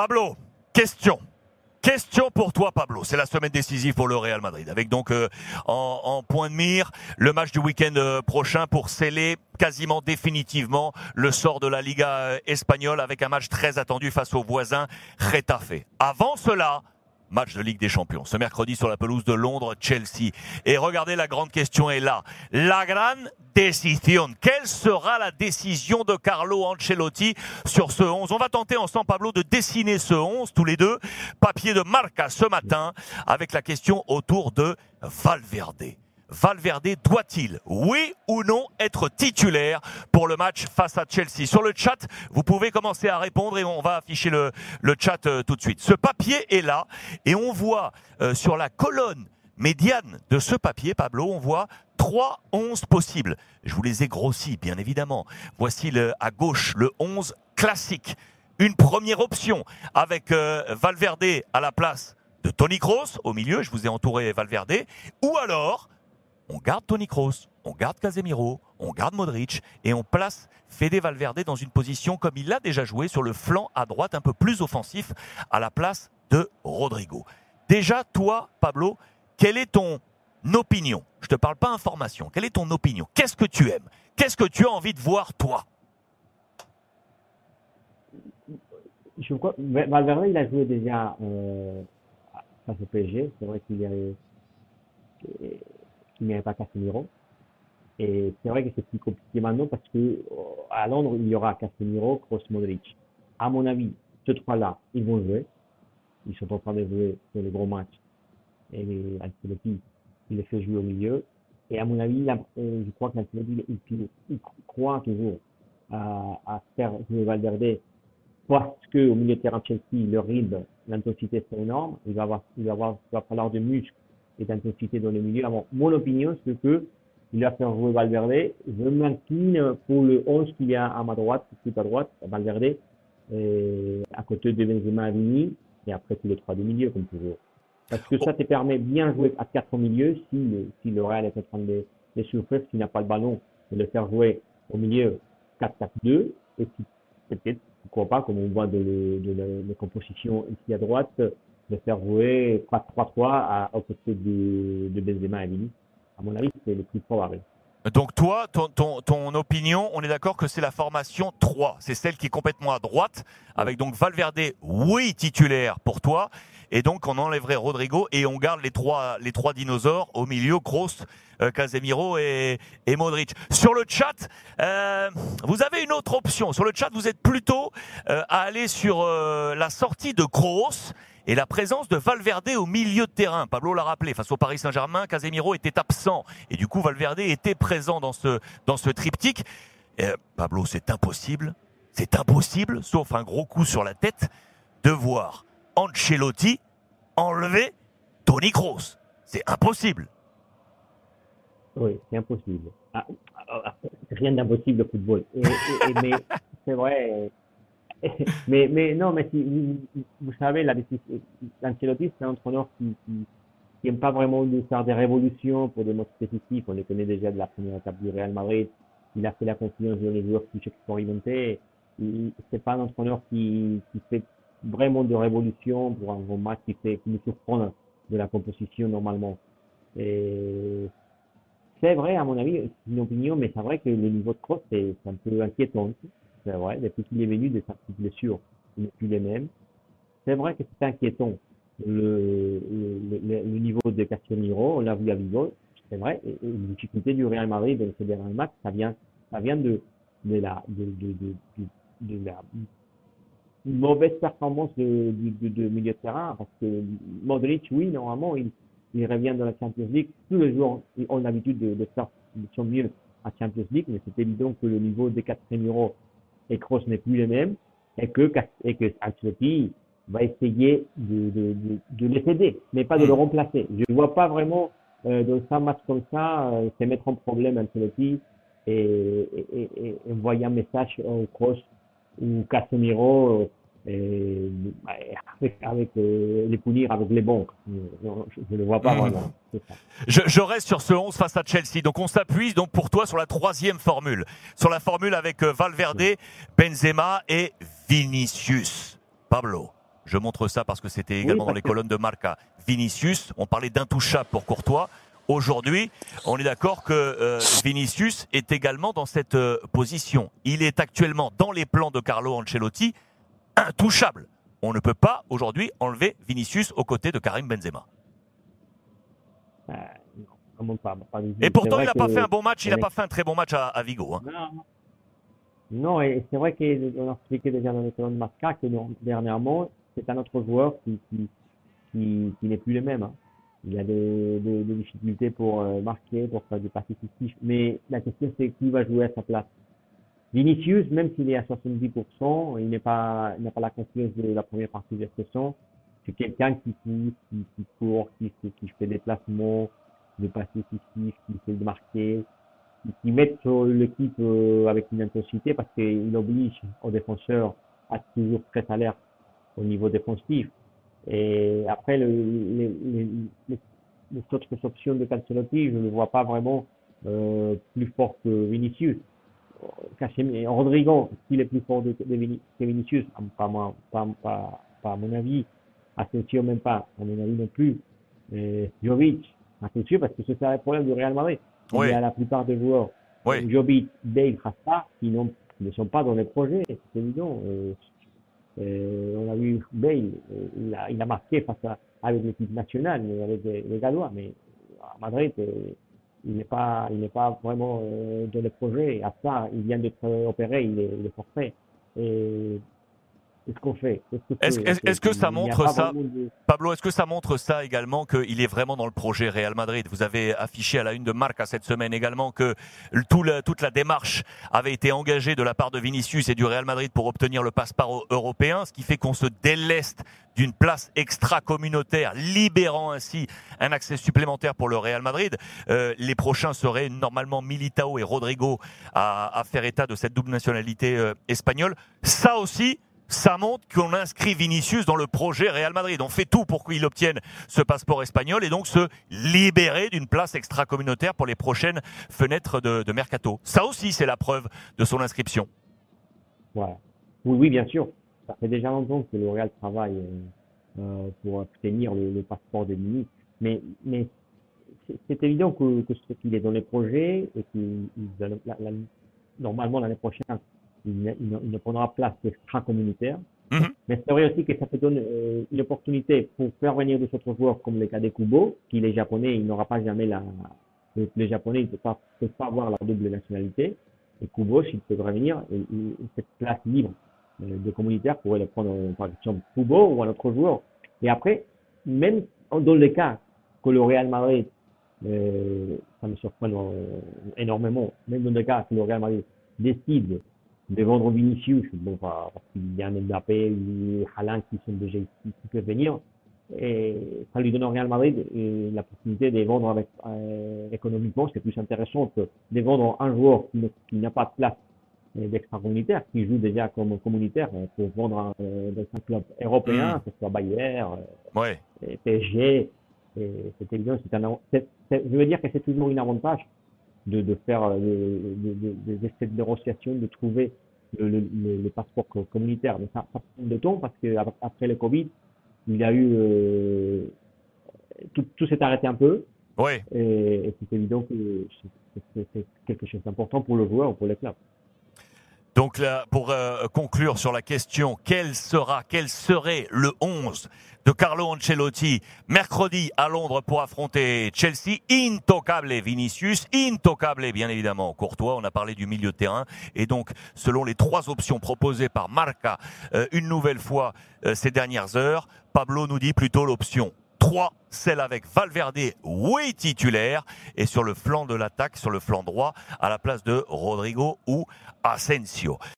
Pablo, question. Question pour toi, Pablo. C'est la semaine décisive pour le Real Madrid, avec donc euh, en, point de mire le match du week-end euh, prochain pour sceller quasiment définitivement le sort de la Liga euh, espagnole, avec un match très attendu face au voisin Retafe. Avant cela, match de Ligue des Champions. Ce mercredi sur la pelouse de Londres, Chelsea. Et regardez, la grande question est là. La grande décision. Quelle sera la décision de Carlo Ancelotti sur ce 11 On va tenter ensemble, Pablo, de dessiner ce 11 tous les deux. Papier de Marca ce matin avec la question autour de Valverde. Valverde doit-il, oui ou non, être titulaire pour le match face à Chelsea? Sur le chat, vous pouvez commencer à répondre et on va afficher le, le chat euh, tout de suite. Ce papier est là et on voit euh, sur la colonne médiane de ce papier, Pablo, on voit trois 11 possibles. Je vous les ai grossis, bien évidemment. Voici le, à gauche le 11 classique. Une première option avec euh, Valverde à la place de Tony Kroos au milieu, je vous ai entouré Valverde, ou alors on garde Tony Kroos, on garde Casemiro, on garde Modric et on place Fede Valverde dans une position comme il l'a déjà joué sur le flanc à droite un peu plus offensif à la place de Rodrigo. Déjà, toi, Pablo, quelle est ton opinion? Je te parle pas information. Quelle est ton opinion? Qu'est-ce que tu aimes? Qu'est-ce que tu as envie de voir, toi? Valverde, il a joué déjà euh, face au PSG. C'est vrai qu'il y n'y avait pas Casemiro. Et c'est vrai que c'est plus compliqué maintenant parce que euh, à Londres, il y aura Casemiro, Kroos, Modric. À mon avis, ces trois-là, ils vont jouer. Ils sont en train de jouer sur les gros matchs. Et Ancelotti, il les fait jouer au milieu. Et à mon avis, euh, je crois qu'Ancelotti, il, il, croit toujours à, à faire jouer Valverde parce qu'au milieu de terrain Chelsea, le rythme, l'intensité, c'est énorme. Il va, avoir, il, va avoir, il va falloir de muscles d'intensité dans le milieu. Alors, mon opinion, c'est que il a fait jouer Valverde. Je m'incline pour le 11 qu'il y a à ma droite, tout à droite, Valverde, et à côté de Benzema et Vini, et après tous les trois du milieu, comme toujours. Parce que ça te permet bien jouer à quatre au milieu si, si le Real est en train de, de souffrir, s'il n'a pas le ballon, de le faire jouer au milieu 4-4-2, et peut-être, pourquoi pas, comme on voit de, de, de la composition ici à droite, de faire jouer 4-3-3 à, côté de, de Benzema et Vini. À mon avis, c'est le plus probable. Donc toi, ton, opinion, on est d'accord que c'est la formation 3. C'est celle qui est complètement à droite, avec donc Valverde, oui, titulaire pour toi. Et donc on enlèverait Rodrigo et on garde les trois, les trois dinosaures au milieu, Gross, euh, Casemiro et, et, Modric. Sur le chat, euh, vous avez une autre option. Sur le chat, vous êtes plutôt euh, à aller sur la sortie de Gross et la présence de Valverde au milieu de terrain. Pablo l'a rappelé, face au Paris Saint-Germain, Casemiro était absent et du coup Valverde était présent dans ce, dans ce triptyque. Pablo, c'est impossible, c'est impossible, sauf un gros coup sur la tête, de voir Ancelotti enlever Tony Kroos. C'est impossible. Oui, c'est impossible. Ah, ah, ah, rien d'impossible au football. mais c'est vrai, mais, non, mais si, vous, savez, l'Ancelotti, c'est un entraîneur qui, qui pas vraiment faire des révolutions pour des modes spécifiques. On les connaît déjà de la première étape du Real Madrid. Il a fait la confiance dans les joueurs plus expérimentés. C'est pas un entraîneur qui, fait vraiment de révolution pour un grand match qui fait, qui nous surprend de la composition normalement. C'est vrai, à mon avis, c'est une opinion, mais c'est vrai que le niveau de cross, c'est un peu inquiétant c'est vrai. Depuis qu'il est venu de sa petite blessure, il n'est plus les mêmes. C'est vrai que c'est inquiétant. Le, le, le, niveau de Casemiro, on l'a vu à Vigo, c'est vrai. Et, et du Real Madrid dans ces derniers matchs, ça vient, ça vient de, de la, de, de, de, de la mauvaise performance de, de, de, milieu de terrain, parce que Modric, oui, normalement, il, il revient dans la Champions League. Tous les jours, ils ont l'habitude de, de faire son mieux à Champions League, mais c'est évident que le niveau des quatre numéros et Kroos n'est plus le même et que, et que Ancelotti va essayer de, de, de, de les aider, mais pas de le mm. remplacer. Je ne vois pas vraiment euh, dans un match comme ça euh, se mettre en problème Ancelotti et, et, et, et envoyer un message au Kroos ou Casemiro et, avec, avec euh, les punir avec les banques. Je ne le vois pas mmh. vraiment. Je, je, reste sur ce 11 face à Chelsea. Donc on s'appuie donc pour toi sur la troisième formule, sur la formule avec euh, Valverde, Benzema et Vinicius. Pablo. Je montre ça parce que c'était également dans les colonnes de Marca. Vinicius, on parlait d'intouchable pour Courtois. Aujourd'hui, on est d'accord que euh, Vinicius est également dans cette euh, position. Il est actuellement dans les plans de Carlo Ancelotti intouchable. On ne peut pas aujourd'hui enlever Vinicius aux côtés de Karim Benzema. Euh, non, pas, pas et pourtant, il n'a pas fait un bon match, il n'a pas fait un très bon match à, à Vigo. Hein. Non, non, et c'est vrai qu'on a expliqué déjà dans les colonnes de Marca que dernièrement, c'est un autre joueur qui, qui, qui, qui n'est plus le même. Hein. Il a des, des, des difficultés pour euh, marquer, pour faire du participatif. Mais la question, c'est qui va jouer à sa place? Vinicius, même s'il est à 70%, il n'est pas, n'a pas la confiance de la première partie de la saison. C'est quelqu'un qui, qui, qui, court, qui, qui, fait des placements, de participatif, qui fait marquer, qui, met sur l'équipe euh, avec une intensité parce qu'il oblige aux défenseurs à être toujours très alerte au niveau défensif. Et après, le, les, les, les, autres options de Cancelotti, je ne vois pas vraiment euh, plus fort que Vinicius. Casemiro, Rodrigo, s'il est plus fort que Vinicius, pas, moi, pas, pas, pas à mon avis. Asensio même pas, à mon avis non plus. Et Jovic, Asensio parce que c'est un problème du Real Madrid. Oui. Il y a la plupart des joueurs, oui. Jovic, Dave, Rasta, qui, ne sont pas dans les projets, c'est évident. Euh, euh, on a vu Bale, euh, il a, il a marqué face à, avec l'équipe nationale, avec les, les, Gallois, mais à Madrid, euh, il n'est pas, il n'est pas vraiment euh, dans le projet. À ça, il vient d'être opéré, il est, il est forfait. Et Qu'est-ce qu'on fait Est-ce est est que ça montre ça, Pablo Est-ce que ça montre ça également qu'il est vraiment dans le projet Real Madrid? Vous avez affiché à la une de Marca cette semaine également que tout la, toute la démarche avait été engagée de la part de Vinicius et du Real Madrid pour obtenir le passeport européen, ce qui fait qu'on se déleste d'une place extra-communautaire, libérant ainsi un accès supplémentaire pour le Real Madrid. Euh, les prochains seraient normalement Militao et Rodrigo à, à faire état de cette double nationalité euh, espagnole. Ça aussi, ça montre qu'on inscrit Vinicius dans le projet Real Madrid. On fait tout pour qu'il obtienne ce passeport espagnol et donc se libérer d'une place extra-communautaire pour les prochaines fenêtres de, mercato. Ça aussi, c'est la preuve de son inscription. Oui, oui, bien sûr. Ça fait déjà longtemps que le Real travaille euh, pour obtenir le, passeport de Vinicius. Mais, mais c'est évident que, qu'il est dans les projets et que normalement l'année prochaine, il ne, il ne prendra place qu'extra-communautaire. Mhm. Mais c'est vrai aussi que ça te donne euh, une opportunité pour faire venir des autres joueurs comme le cas de Kubo, qui les Japonais, il n'aura pas jamais la, les Japonais, ils ne peuvent pas, peuvent pas avoir la double nationalité. Et Kubo, s'il peut revenir, cette place libre euh, de communautaire pourrait le prendre par exemple Kubo ou un autre joueur. Et après, même dans le cas que le Real Madrid, euh, ça me surprend euh, énormément, même dans le cas que le Real Madrid décide de vendre Vinicius, bon, parce qu'il y a Mbappé et Haaland qui sont déjà ici, qui peuvent venir. Et ça lui donne au Real Madrid la possibilité de vendre avec, euh, économiquement, c'est plus intéressant que de vendre un joueur qui, n'a pas de place euh, d'extra-communautaire, qui joue déjà comme communautaire, pour vendre euh, dans un club européen, mm. que ce soit Bayer, euh, ouais. PSG. C'est évident, je veux dire que c'est toujours un avantage de, de faire euh, des de, de, négociations, de trouver le, le, le, passeport communautaire. Mais ça, ça prend de temps parce que après le Covid, il y a eu euh, tout, tout s'est arrêté un peu. Oui. Et, et c'est évident que c'est quelque chose d'important pour le joueur ou pour les clubs. Donc là, pour euh, conclure sur la question, quel sera, quel serait le 11 de Carlo Ancelotti mercredi à Londres pour affronter Chelsea? Intocable Vinicius, intocable bien évidemment Courtois. On a parlé du milieu de terrain et donc selon les trois options proposées par Marca euh, une nouvelle fois euh, ces dernières heures, Pablo nous dit plutôt l'option 3, celle avec Valverde, oui titulaire, et sur le flanc de l'attaque, sur le flanc droit, à la place de Rodrigo ou Asensio.